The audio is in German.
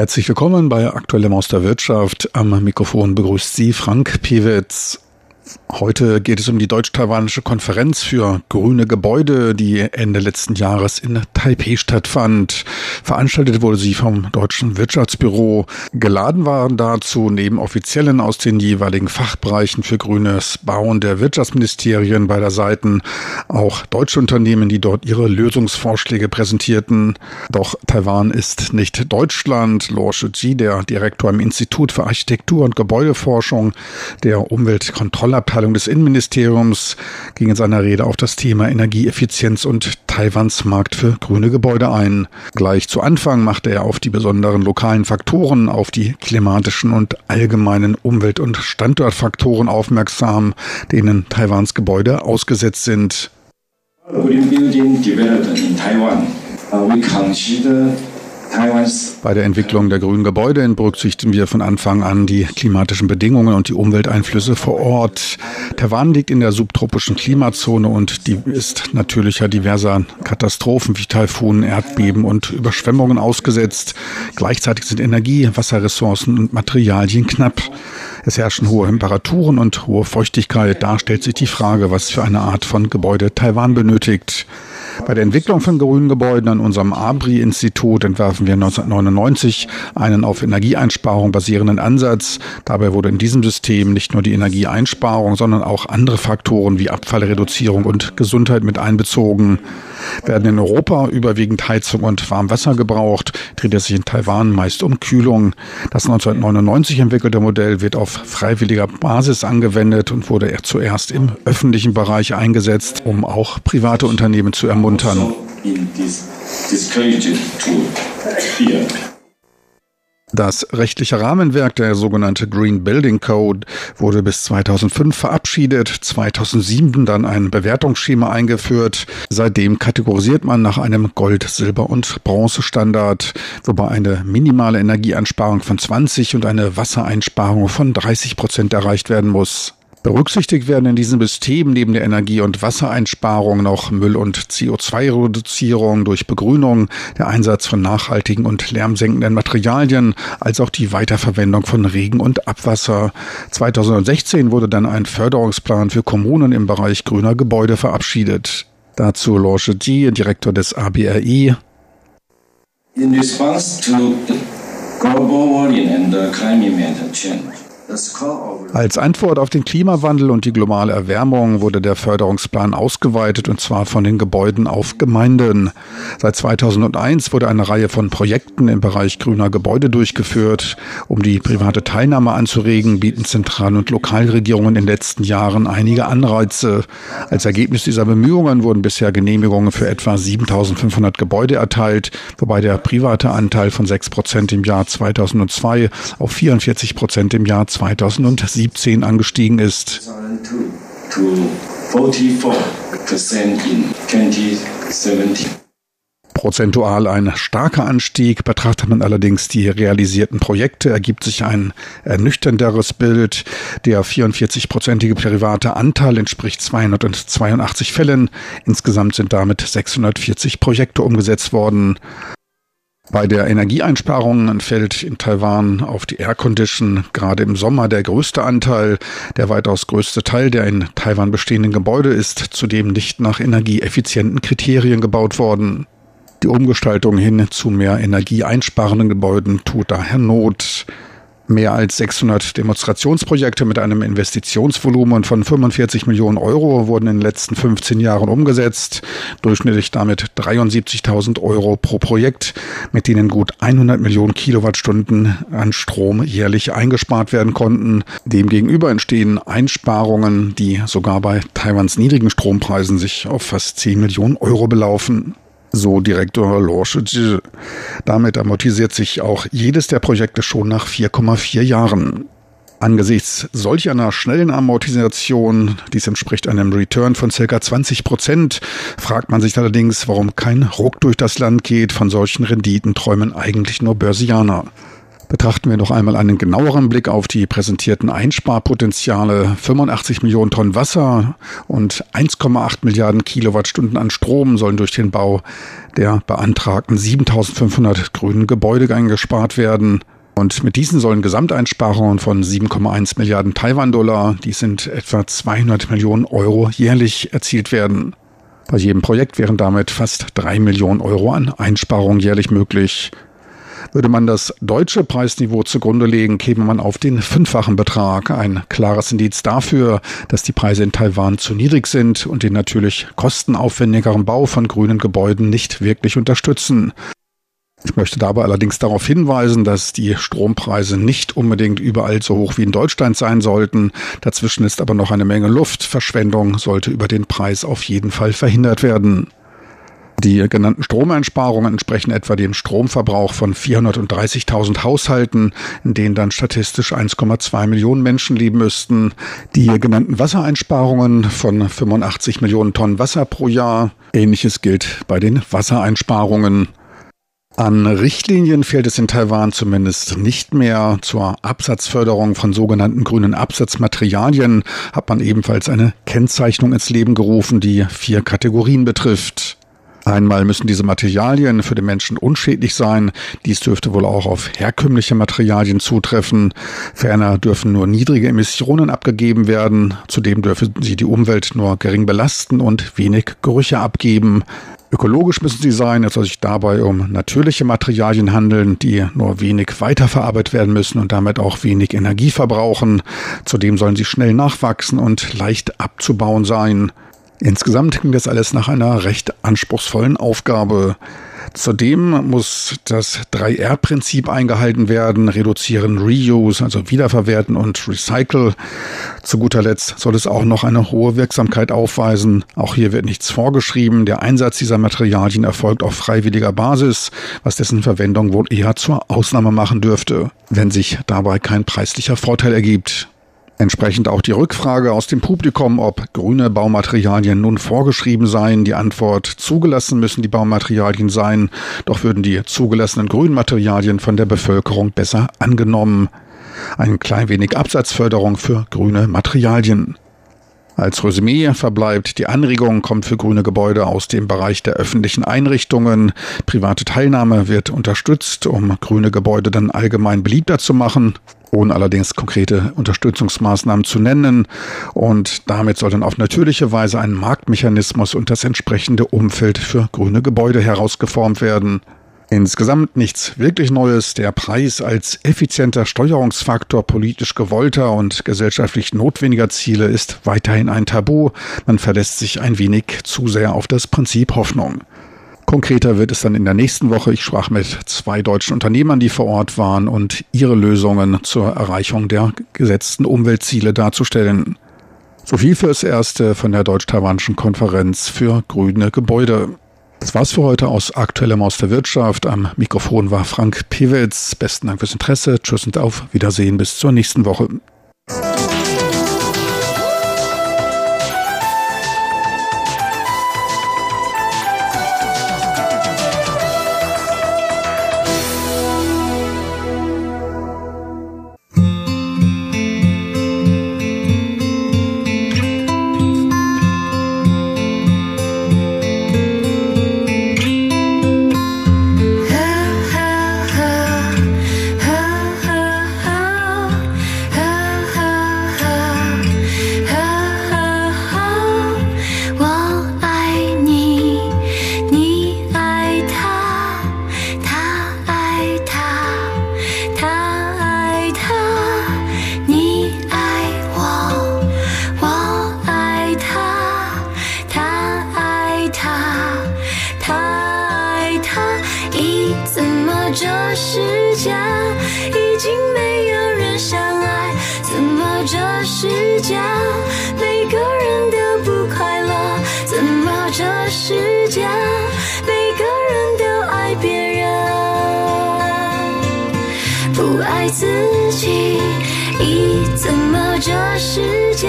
Herzlich willkommen bei Aktuellem aus der Wirtschaft. Am Mikrofon begrüßt Sie Frank Pewitz. Heute geht es um die deutsch-taiwanische Konferenz für grüne Gebäude, die Ende letzten Jahres in Taipei stattfand. Veranstaltet wurde sie vom Deutschen Wirtschaftsbüro. Geladen waren dazu neben Offiziellen aus den jeweiligen Fachbereichen für grünes Bauen der Wirtschaftsministerien beider Seiten auch deutsche Unternehmen, die dort ihre Lösungsvorschläge präsentierten. Doch Taiwan ist nicht Deutschland. Luo Shuji, der Direktor im Institut für Architektur und Gebäudeforschung der Umweltkontrollabteilung Abteilung des Innenministeriums ging in seiner Rede auf das Thema Energieeffizienz und Taiwans Markt für grüne Gebäude ein. Gleich zu Anfang machte er auf die besonderen lokalen Faktoren, auf die klimatischen und allgemeinen Umwelt- und Standortfaktoren aufmerksam, denen Taiwans Gebäude ausgesetzt sind. Green building development in Taiwan. Uh, we consider bei der Entwicklung der grünen Gebäude berücksichtigen wir von Anfang an die klimatischen Bedingungen und die Umwelteinflüsse vor Ort. Taiwan liegt in der subtropischen Klimazone und die ist natürlicher diverser Katastrophen wie Taifunen, Erdbeben und Überschwemmungen ausgesetzt. Gleichzeitig sind Energie, Wasserressourcen und Materialien knapp. Es herrschen hohe Temperaturen und hohe Feuchtigkeit. Da stellt sich die Frage, was für eine Art von Gebäude Taiwan benötigt. Bei der Entwicklung von grünen Gebäuden an unserem ABRI-Institut entwerfen wir 1999 einen auf Energieeinsparung basierenden Ansatz. Dabei wurde in diesem System nicht nur die Energieeinsparung, sondern auch andere Faktoren wie Abfallreduzierung und Gesundheit mit einbezogen. Werden in Europa überwiegend Heizung und Warmwasser gebraucht, dreht es sich in Taiwan meist um Kühlung. Das 1999 entwickelte Modell wird auf freiwilliger Basis angewendet und wurde zuerst im öffentlichen Bereich eingesetzt, um auch private Unternehmen zu ermuntern. Das rechtliche Rahmenwerk, der sogenannte Green Building Code, wurde bis 2005 verabschiedet, 2007 dann ein Bewertungsschema eingeführt. Seitdem kategorisiert man nach einem Gold-, Silber- und Bronzestandard, wobei eine minimale Energieeinsparung von 20 und eine Wassereinsparung von 30 Prozent erreicht werden muss. Berücksichtigt werden in diesem System neben der Energie- und Wassereinsparung noch Müll- und CO2-Reduzierung durch Begrünung, der Einsatz von nachhaltigen und lärmsenkenden Materialien, als auch die Weiterverwendung von Regen- und Abwasser. 2016 wurde dann ein Förderungsplan für Kommunen im Bereich grüner Gebäude verabschiedet. Dazu Lorche Ji, Direktor des ABRI. In response to global warming and climate change, als Antwort auf den Klimawandel und die globale Erwärmung wurde der Förderungsplan ausgeweitet und zwar von den Gebäuden auf Gemeinden. Seit 2001 wurde eine Reihe von Projekten im Bereich grüner Gebäude durchgeführt. Um die private Teilnahme anzuregen, bieten Zentral- und Lokalregierungen in den letzten Jahren einige Anreize. Als Ergebnis dieser Bemühungen wurden bisher Genehmigungen für etwa 7500 Gebäude erteilt, wobei der private Anteil von 6 Prozent im Jahr 2002 auf 44 Prozent im Jahr 2020 2017 angestiegen ist. Prozentual ein starker Anstieg. Betrachtet man allerdings die realisierten Projekte, ergibt sich ein ernüchternderes Bild. Der 44-prozentige private Anteil entspricht 282 Fällen. Insgesamt sind damit 640 Projekte umgesetzt worden. Bei der Energieeinsparung fällt in Taiwan auf die Air Condition gerade im Sommer der größte Anteil. Der weitaus größte Teil der in Taiwan bestehenden Gebäude ist zudem nicht nach energieeffizienten Kriterien gebaut worden. Die Umgestaltung hin zu mehr energieeinsparenden Gebäuden tut daher Not. Mehr als 600 Demonstrationsprojekte mit einem Investitionsvolumen von 45 Millionen Euro wurden in den letzten 15 Jahren umgesetzt, durchschnittlich damit 73.000 Euro pro Projekt, mit denen gut 100 Millionen Kilowattstunden an Strom jährlich eingespart werden konnten. Demgegenüber entstehen Einsparungen, die sogar bei Taiwans niedrigen Strompreisen sich auf fast 10 Millionen Euro belaufen. So Direktor Lorche. Damit amortisiert sich auch jedes der Projekte schon nach 4,4 Jahren. Angesichts solch einer schnellen Amortisation, dies entspricht einem Return von ca. 20 Prozent, fragt man sich allerdings, warum kein Ruck durch das Land geht. Von solchen Renditen träumen eigentlich nur Börsianer. Betrachten wir noch einmal einen genaueren Blick auf die präsentierten Einsparpotenziale. 85 Millionen Tonnen Wasser und 1,8 Milliarden Kilowattstunden an Strom sollen durch den Bau der beantragten 7500 grünen Gebäude eingespart werden. Und mit diesen sollen Gesamteinsparungen von 7,1 Milliarden Taiwan-Dollar, die sind etwa 200 Millionen Euro jährlich erzielt werden. Bei jedem Projekt wären damit fast drei Millionen Euro an Einsparungen jährlich möglich. Würde man das deutsche Preisniveau zugrunde legen, käme man auf den fünffachen Betrag. Ein klares Indiz dafür, dass die Preise in Taiwan zu niedrig sind und den natürlich kostenaufwendigeren Bau von grünen Gebäuden nicht wirklich unterstützen. Ich möchte dabei allerdings darauf hinweisen, dass die Strompreise nicht unbedingt überall so hoch wie in Deutschland sein sollten. Dazwischen ist aber noch eine Menge Luft. Verschwendung sollte über den Preis auf jeden Fall verhindert werden. Die genannten Stromeinsparungen entsprechen etwa dem Stromverbrauch von 430.000 Haushalten, in denen dann statistisch 1,2 Millionen Menschen leben müssten. Die genannten Wassereinsparungen von 85 Millionen Tonnen Wasser pro Jahr. Ähnliches gilt bei den Wassereinsparungen. An Richtlinien fehlt es in Taiwan zumindest nicht mehr. Zur Absatzförderung von sogenannten grünen Absatzmaterialien hat man ebenfalls eine Kennzeichnung ins Leben gerufen, die vier Kategorien betrifft. Einmal müssen diese Materialien für den Menschen unschädlich sein. Dies dürfte wohl auch auf herkömmliche Materialien zutreffen. Ferner dürfen nur niedrige Emissionen abgegeben werden. Zudem dürfen sie die Umwelt nur gering belasten und wenig Gerüche abgeben. Ökologisch müssen sie sein, es soll sich dabei um natürliche Materialien handeln, die nur wenig weiterverarbeitet werden müssen und damit auch wenig Energie verbrauchen. Zudem sollen sie schnell nachwachsen und leicht abzubauen sein. Insgesamt klingt das alles nach einer recht anspruchsvollen Aufgabe. Zudem muss das 3R-Prinzip eingehalten werden, reduzieren, reuse, also wiederverwerten und recycle. Zu guter Letzt soll es auch noch eine hohe Wirksamkeit aufweisen. Auch hier wird nichts vorgeschrieben. Der Einsatz dieser Materialien erfolgt auf freiwilliger Basis, was dessen Verwendung wohl eher zur Ausnahme machen dürfte, wenn sich dabei kein preislicher Vorteil ergibt. Entsprechend auch die Rückfrage aus dem Publikum, ob grüne Baumaterialien nun vorgeschrieben seien. Die Antwort, zugelassen müssen die Baumaterialien sein, doch würden die zugelassenen grünen Materialien von der Bevölkerung besser angenommen. Ein klein wenig Absatzförderung für grüne Materialien. Als Resümee verbleibt, die Anregung kommt für grüne Gebäude aus dem Bereich der öffentlichen Einrichtungen. Private Teilnahme wird unterstützt, um grüne Gebäude dann allgemein beliebter zu machen ohne allerdings konkrete Unterstützungsmaßnahmen zu nennen. Und damit soll dann auf natürliche Weise ein Marktmechanismus und das entsprechende Umfeld für grüne Gebäude herausgeformt werden. Insgesamt nichts wirklich Neues. Der Preis als effizienter Steuerungsfaktor politisch gewollter und gesellschaftlich notwendiger Ziele ist weiterhin ein Tabu. Man verlässt sich ein wenig zu sehr auf das Prinzip Hoffnung. Konkreter wird es dann in der nächsten Woche. Ich sprach mit zwei deutschen Unternehmern, die vor Ort waren und ihre Lösungen zur Erreichung der gesetzten Umweltziele darzustellen. So viel fürs Erste von der Deutsch-Taiwanischen Konferenz für grüne Gebäude. Das war's für heute aus Aktuellem aus der Wirtschaft. Am Mikrofon war Frank Pewitz. Besten Dank fürs Interesse. Tschüss und auf Wiedersehen bis zur nächsten Woche. 世界每个人都不快乐怎么这世界每个人都爱别人？不爱自己咦怎么这世界？